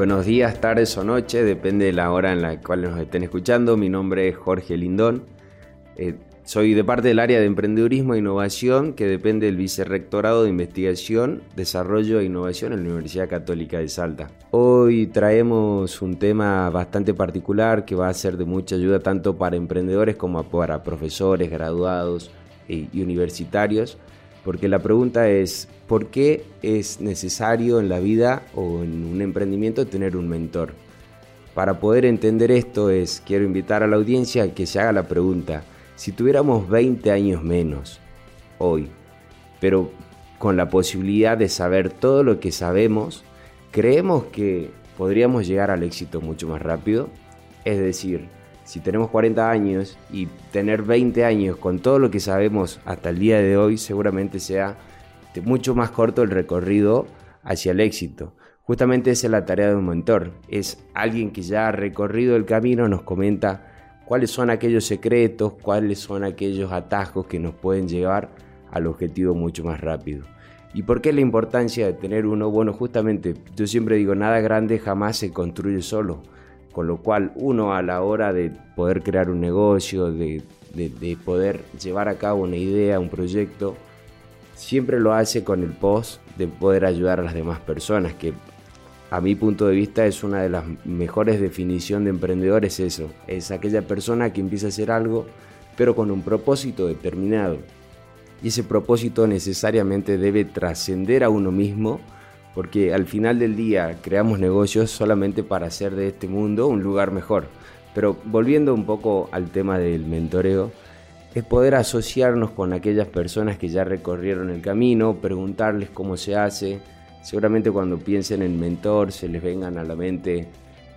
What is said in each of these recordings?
Buenos días, tardes o noches, depende de la hora en la cual nos estén escuchando. Mi nombre es Jorge Lindón. Eh, soy de parte del área de emprendedurismo e innovación que depende del Vicerrectorado de Investigación, Desarrollo e Innovación en la Universidad Católica de Salta. Hoy traemos un tema bastante particular que va a ser de mucha ayuda tanto para emprendedores como para profesores, graduados y universitarios porque la pregunta es, ¿por qué es necesario en la vida o en un emprendimiento tener un mentor? Para poder entender esto es, quiero invitar a la audiencia a que se haga la pregunta, si tuviéramos 20 años menos hoy, pero con la posibilidad de saber todo lo que sabemos, creemos que podríamos llegar al éxito mucho más rápido. Es decir, si tenemos 40 años y tener 20 años con todo lo que sabemos hasta el día de hoy, seguramente sea mucho más corto el recorrido hacia el éxito. Justamente esa es la tarea de un mentor, es alguien que ya ha recorrido el camino, nos comenta cuáles son aquellos secretos, cuáles son aquellos atajos que nos pueden llevar al objetivo mucho más rápido. ¿Y por qué la importancia de tener uno? Bueno, justamente yo siempre digo, nada grande jamás se construye solo con lo cual uno a la hora de poder crear un negocio, de, poder llevar a cabo una idea, un proyecto, siempre lo hace con el post de poder ayudar a las demás personas, que a mi punto de vista es una de las mejores definiciones de emprendedor, es eso, es aquella persona que empieza a hacer algo, pero con un propósito determinado. Y ese propósito necesariamente debe trascender a uno mismo porque al final del día creamos negocios solamente para hacer de este mundo un lugar mejor. Pero volviendo un poco al tema del mentoreo, es poder asociarnos con aquellas personas que ya recorrieron el camino, preguntarles cómo se hace. Seguramente cuando piensen en mentor se les vengan a la mente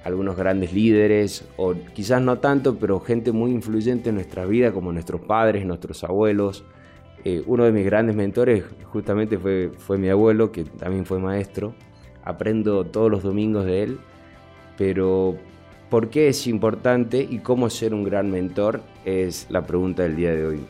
algunos grandes líderes, o quizás no tanto, pero gente muy influyente en nuestra vida, como nuestros padres, nuestros abuelos, eh, uno de mis grandes mentores justamente fue, fue mi abuelo, que también fue maestro. Aprendo todos los domingos de él, pero ¿por qué es importante y cómo ser un gran mentor? Es la pregunta del día de hoy.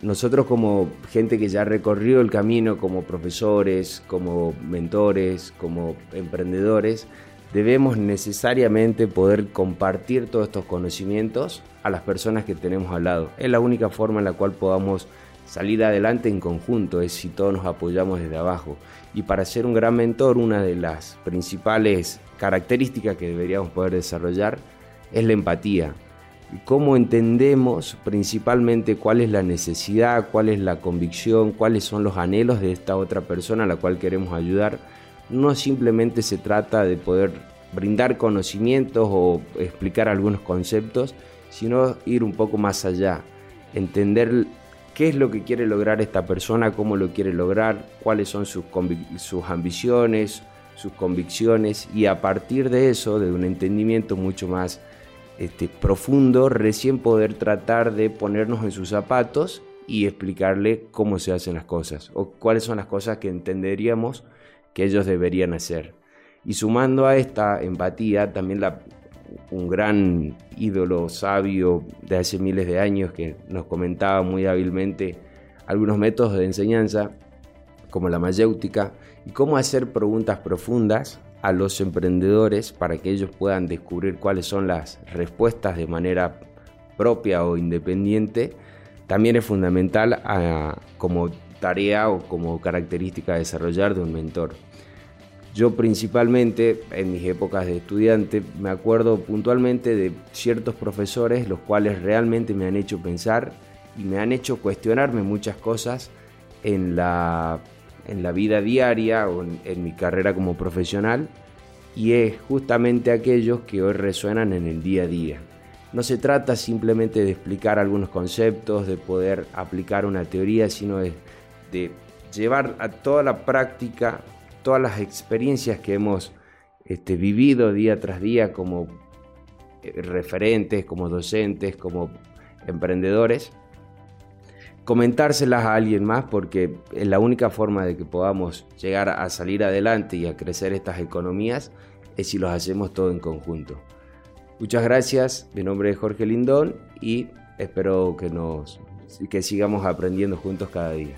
Nosotros como gente que ya recorrió el camino como profesores, como mentores, como emprendedores, debemos necesariamente poder compartir todos estos conocimientos a las personas que tenemos al lado. Es la única forma en la cual podamos Salir adelante en conjunto es si todos nos apoyamos desde abajo. Y para ser un gran mentor, una de las principales características que deberíamos poder desarrollar es la empatía. Cómo entendemos principalmente cuál es la necesidad, cuál es la convicción, cuáles son los anhelos de esta otra persona a la cual queremos ayudar. No simplemente se trata de poder brindar conocimientos o explicar algunos conceptos, sino ir un poco más allá, entender qué es lo que quiere lograr esta persona, cómo lo quiere lograr, cuáles son sus, sus ambiciones, sus convicciones y a partir de eso, de un entendimiento mucho más este, profundo, recién poder tratar de ponernos en sus zapatos y explicarle cómo se hacen las cosas o cuáles son las cosas que entenderíamos que ellos deberían hacer. Y sumando a esta empatía, también la, un gran ídolo sabio de hace miles de años que nos comentaba muy hábilmente algunos métodos de enseñanza como la mayéutica y cómo hacer preguntas profundas a los emprendedores para que ellos puedan descubrir cuáles son las respuestas de manera propia o independiente, también es fundamental ah, como tarea o como característica a desarrollar de un mentor. Yo principalmente en mis épocas de estudiante me acuerdo puntualmente de ciertos profesores los cuales realmente me han hecho pensar y me han hecho cuestionarme muchas cosas en la, en la vida diaria o en, mi carrera como profesional y es justamente aquellos que hoy resuenan en el día a día. No se trata simplemente de explicar algunos conceptos, de poder aplicar una teoría, sino de llevar a toda la práctica todas las experiencias que hemos este, vivido día tras día como eh, referentes, como docentes, como emprendedores, comentárselas a alguien más porque es la única forma de que podamos llegar a salir adelante y a crecer estas economías es si los hacemos todo en conjunto. Muchas gracias, mi nombre es Jorge Lindón y espero que, nos, que sigamos aprendiendo juntos cada día.